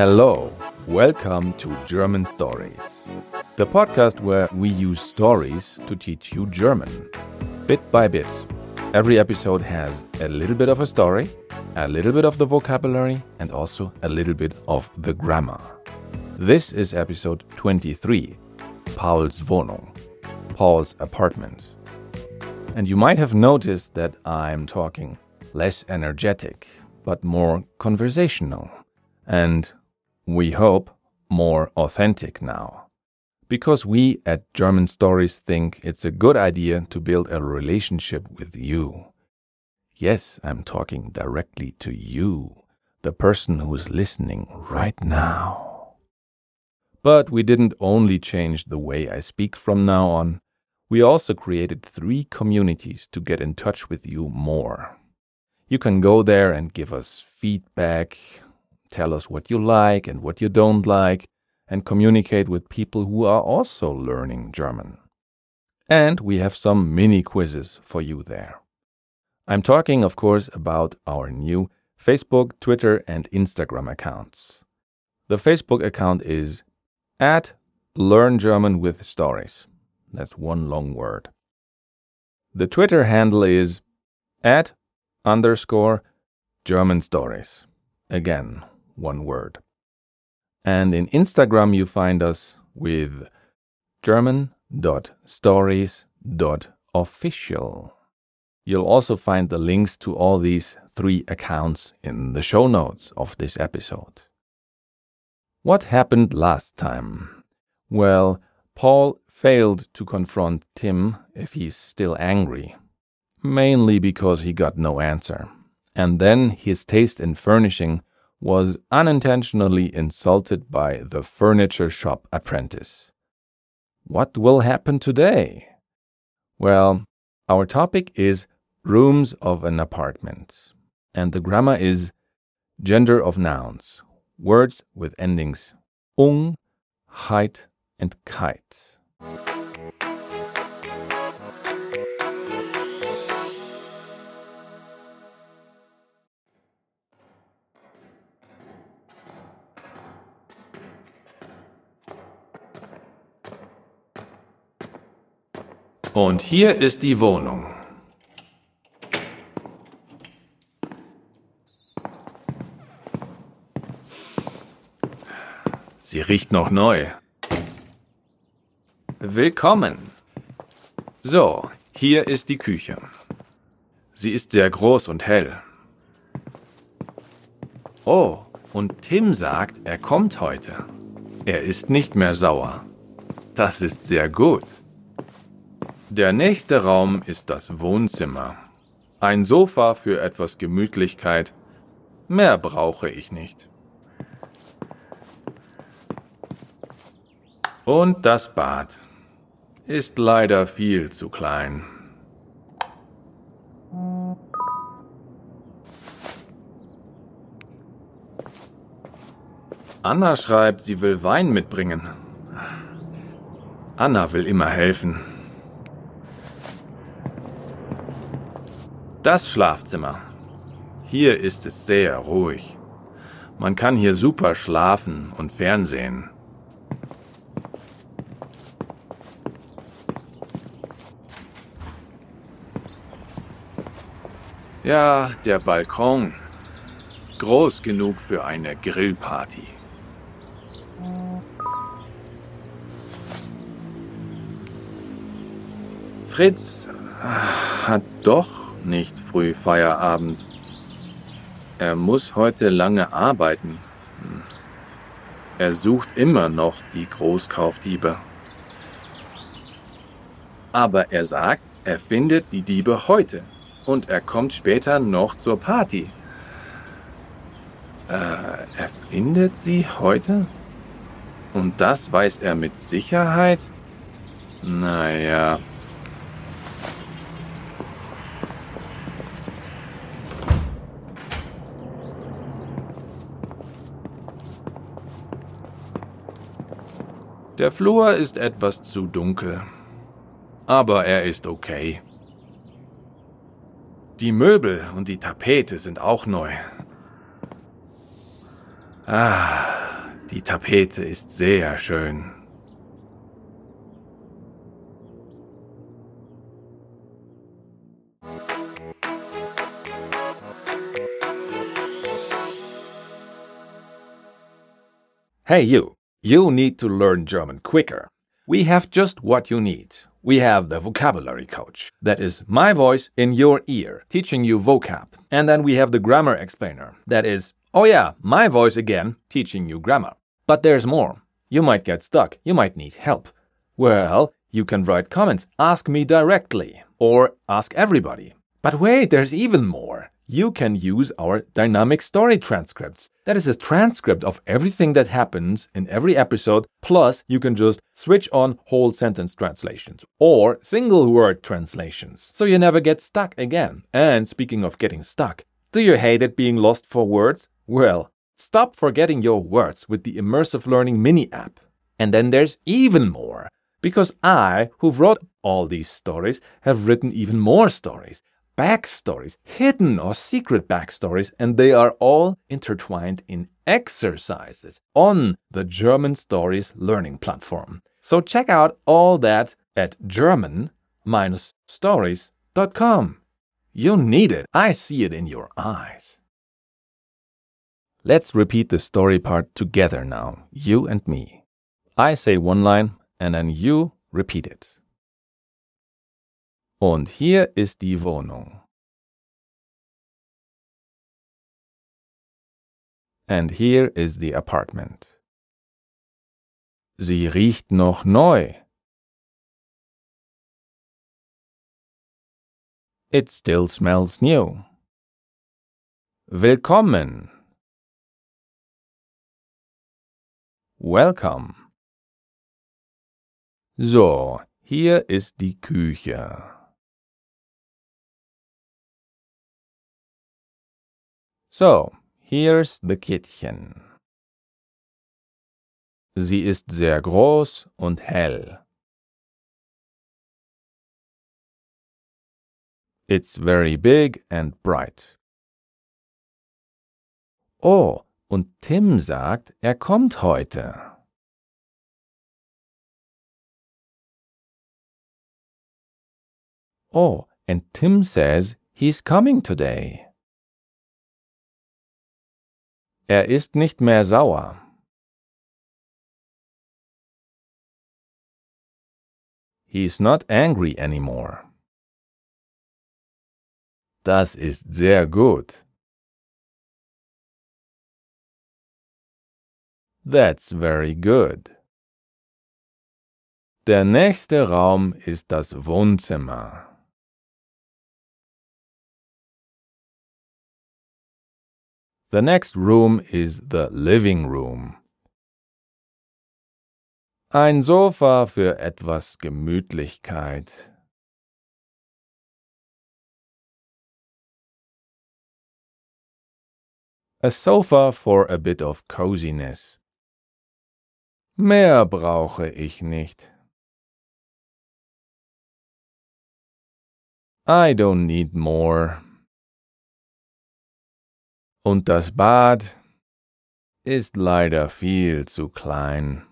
Hello, welcome to German Stories, the podcast where we use stories to teach you German, bit by bit. Every episode has a little bit of a story, a little bit of the vocabulary, and also a little bit of the grammar. This is episode 23 Paul's Wohnung, Paul's apartment. And you might have noticed that I'm talking less energetic, but more conversational. And we hope more authentic now. Because we at German Stories think it's a good idea to build a relationship with you. Yes, I'm talking directly to you, the person who's listening right now. But we didn't only change the way I speak from now on, we also created three communities to get in touch with you more. You can go there and give us feedback, tell us what you like and what you don't like, and communicate with people who are also learning German. And we have some mini quizzes for you there. I'm talking, of course, about our new Facebook, Twitter, and Instagram accounts. The Facebook account is at Learn German with Stories. That's one long word. The Twitter handle is at underscore German stories. Again, one word. And in Instagram, you find us with german.stories.official. You'll also find the links to all these three accounts in the show notes of this episode. What happened last time? Well, Paul failed to confront Tim if he's still angry, mainly because he got no answer. And then his taste in furnishing was unintentionally insulted by the furniture shop apprentice. What will happen today? Well, our topic is rooms of an apartment, and the grammar is gender of nouns, words with endings ung, heit, and keit. Und hier ist die Wohnung. Sie riecht noch neu. Willkommen. So, hier ist die Küche. Sie ist sehr groß und hell. Oh, und Tim sagt, er kommt heute. Er ist nicht mehr sauer. Das ist sehr gut. Der nächste Raum ist das Wohnzimmer. Ein Sofa für etwas Gemütlichkeit. Mehr brauche ich nicht. Und das Bad ist leider viel zu klein. Anna schreibt, sie will Wein mitbringen. Anna will immer helfen. Das Schlafzimmer. Hier ist es sehr ruhig. Man kann hier super schlafen und Fernsehen. Ja, der Balkon. Groß genug für eine Grillparty. Fritz hat doch nicht früh Feierabend. Er muss heute lange arbeiten. Er sucht immer noch die Großkaufdiebe. Aber er sagt, er findet die Diebe heute und er kommt später noch zur Party. Äh, er findet sie heute? Und das weiß er mit Sicherheit? Naja. Der Flur ist etwas zu dunkel. Aber er ist okay. Die Möbel und die Tapete sind auch neu. Ah, Die Tapete ist sehr schön. Hey, you. You need to learn German quicker. We have just what you need. We have the vocabulary coach. That is my voice in your ear, teaching you vocab. And then we have the grammar explainer. That is, oh yeah, my voice again, teaching you grammar. But there's more. You might get stuck. You might need help. Well, you can write comments, ask me directly, or ask everybody. But wait, there's even more you can use our dynamic story transcripts. That is a transcript of everything that happens in every episode, plus you can just switch on whole sentence translations or single word translations, so you never get stuck again. And speaking of getting stuck, do you hate it being lost for words? Well, stop forgetting your words with the Immersive Learning mini app. And then there's even more. Because I, who wrote all these stories, have written even more stories backstories, hidden or secret backstories, and they are all intertwined in exercises on the German Stories learning platform. So check out all that at German-stories.com. You need it. I see it in your eyes. Let's repeat the story part together now, you and me. I say one line and then you repeat it. Und hier ist die Wohnung. And here is the apartment. Sie riecht noch neu. It still smells new. Willkommen. Welcome. So, hier ist die Küche. So, here's the Kittchen. Sie ist sehr groß und hell. It's very big and bright. Oh, und Tim sagt, er kommt heute. Oh, and Tim says he's coming today. Er ist nicht mehr sauer. He's not angry anymore. Das ist sehr gut. That's very good. Der nächste Raum ist das Wohnzimmer. The next room is the living room. Ein Sofa für etwas Gemütlichkeit. A sofa for a bit of coziness. Mehr brauche ich nicht. I don't need more. Und das Bad ist leider viel zu klein.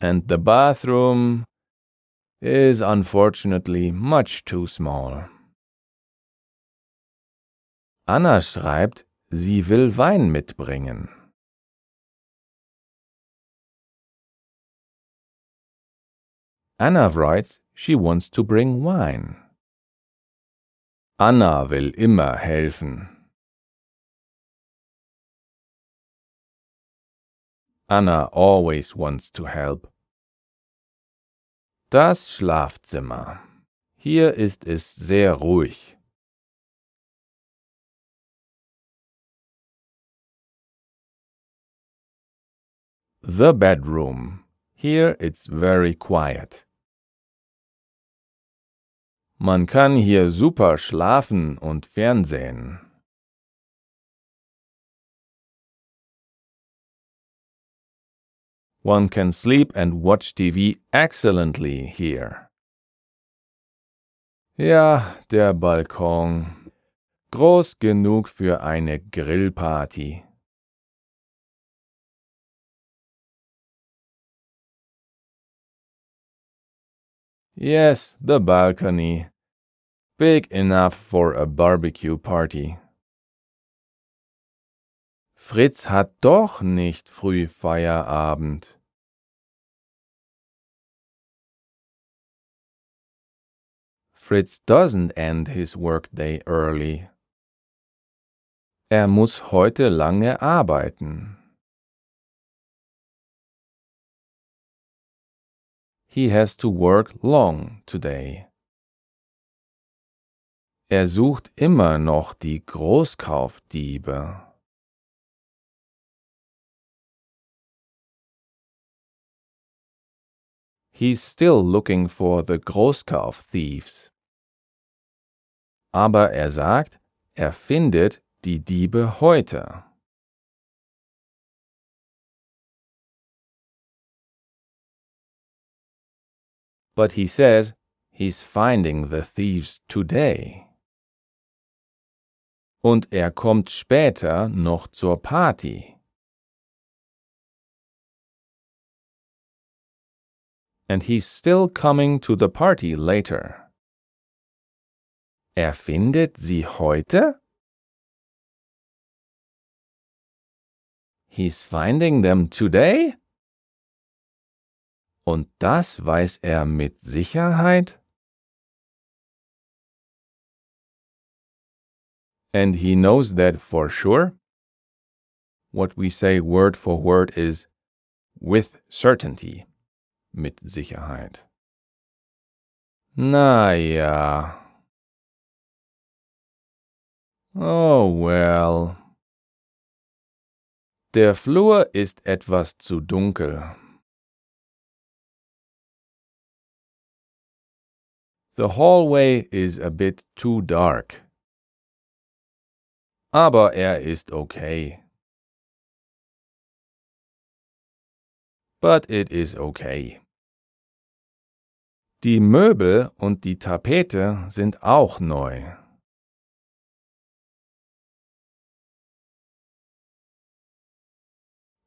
And the bathroom is unfortunately much too small. Anna schreibt, sie will Wein mitbringen. Anna writes she wants to bring wine. Anna will immer helfen. Anna always wants to help. Das Schlafzimmer. Hier ist es sehr ruhig. The bedroom. Here it's very quiet. Man kann hier super schlafen und Fernsehen. One can sleep and watch TV excellently here. Ja, der Balkon. Groß genug für eine Grillparty. Yes, the balcony. Big enough for a barbecue party. Fritz hat doch nicht früh Feierabend. Fritz doesn't end his workday early. Er muss heute lange arbeiten. He has to work long today. Er sucht immer noch die Großkaufdiebe. He's still looking for the Großkauf thieves. Aber er sagt, er findet die Diebe heute. But he says he's finding the thieves today. Und er kommt später noch zur Party. And he's still coming to the party later. Er findet sie heute? He's finding them today? Und das weiß er mit Sicherheit? And he knows that for sure? What we say word for word is with certainty, mit Sicherheit. Na ja. Oh well. Der Flur ist etwas zu dunkel. The hallway is a bit too dark. Aber er ist okay. But it is okay. Die Möbel und die Tapete sind auch neu.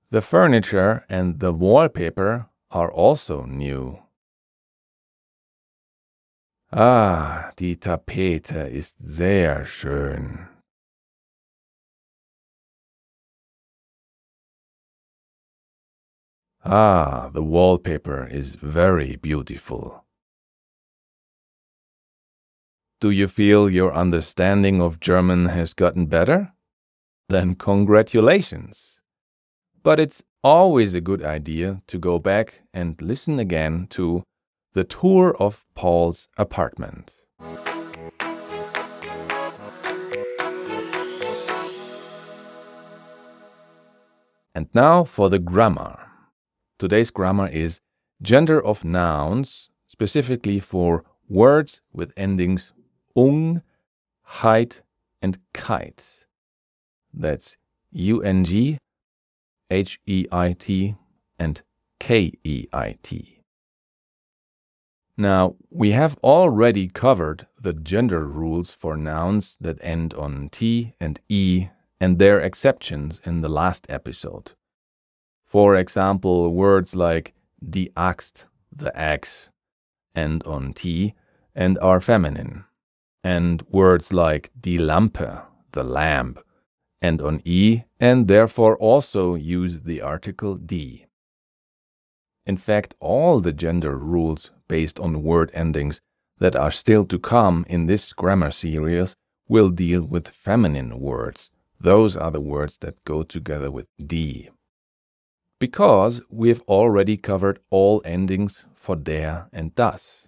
The furniture and the wallpaper are also new. Ah, die Tapete ist sehr schön. Ah, the wallpaper is very beautiful. Do you feel your understanding of German has gotten better? Then congratulations! But it's always a good idea to go back and listen again to the tour of Paul's apartment. And now for the grammar. Today's grammar is gender of nouns, specifically for words with endings ung, heit, and keit. That's ung, heit, and keit. Now, we have already covered the gender rules for nouns that end on T and E and their exceptions in the last episode. For example, words like die Axt, the axe, end on T and are feminine, and words like die Lampe, the lamp, end on E and therefore also use the article die. In fact, all the gender rules based on word endings that are still to come in this grammar series will deal with feminine words. Those are the words that go together with die. Because we've already covered all endings for der and das.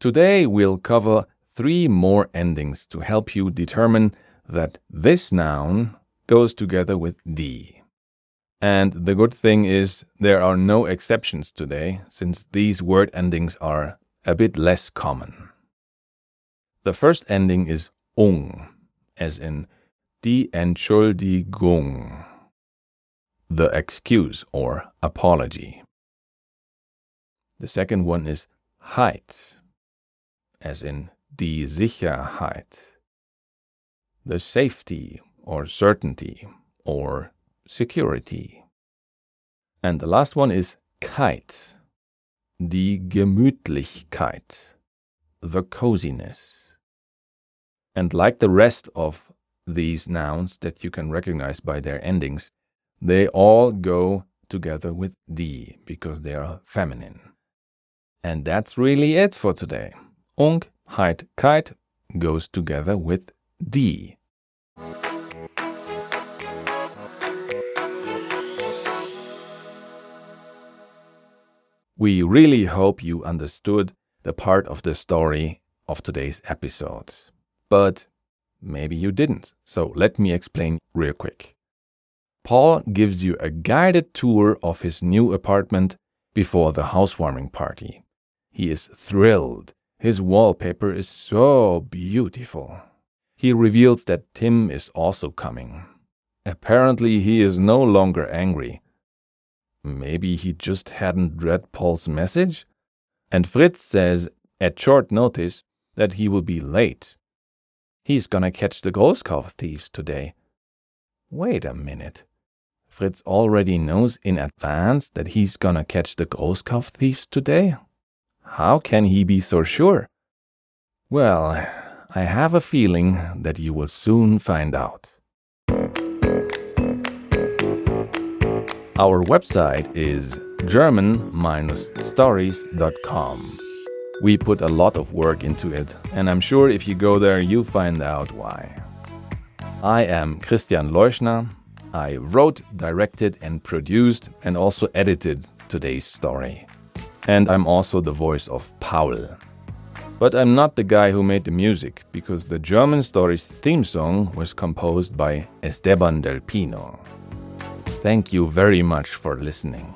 Today we'll cover three more endings to help you determine that this noun goes together with die. And the good thing is there are no exceptions today, since these word endings are a bit less common. The first ending is ung, as in die Entschuldigung, the excuse or apology. The second one is heit, as in die Sicherheit, the safety or certainty or security. And the last one is Keit, die Gemütlichkeit, the coziness. And like the rest of these nouns that you can recognize by their endings, they all go together with die because they are feminine. And that's really it for today. Ung, heit, keit goes together with die. We really hope you understood the part of the story of today's episode. But maybe you didn't, so let me explain real quick. Paul gives you a guided tour of his new apartment before the housewarming party. He is thrilled. His wallpaper is so beautiful. He reveals that Tim is also coming. Apparently, he is no longer angry. Maybe he just hadn't read Paul's message? And Fritz says, at short notice, that he will be late. He's gonna catch the Großkauf thieves today. Wait a minute. Fritz already knows in advance that he's gonna catch the Großkauf thieves today? How can he be so sure? Well, I have a feeling that you will soon find out. Our website is german-stories.com. We put a lot of work into it, and I'm sure if you go there, you'll find out why. I am Christian Leuschner. I wrote, directed, and produced, and also edited today's story. And I'm also the voice of Paul. But I'm not the guy who made the music, because the German Stories theme song was composed by Esteban del Pino. Thank you very much for listening.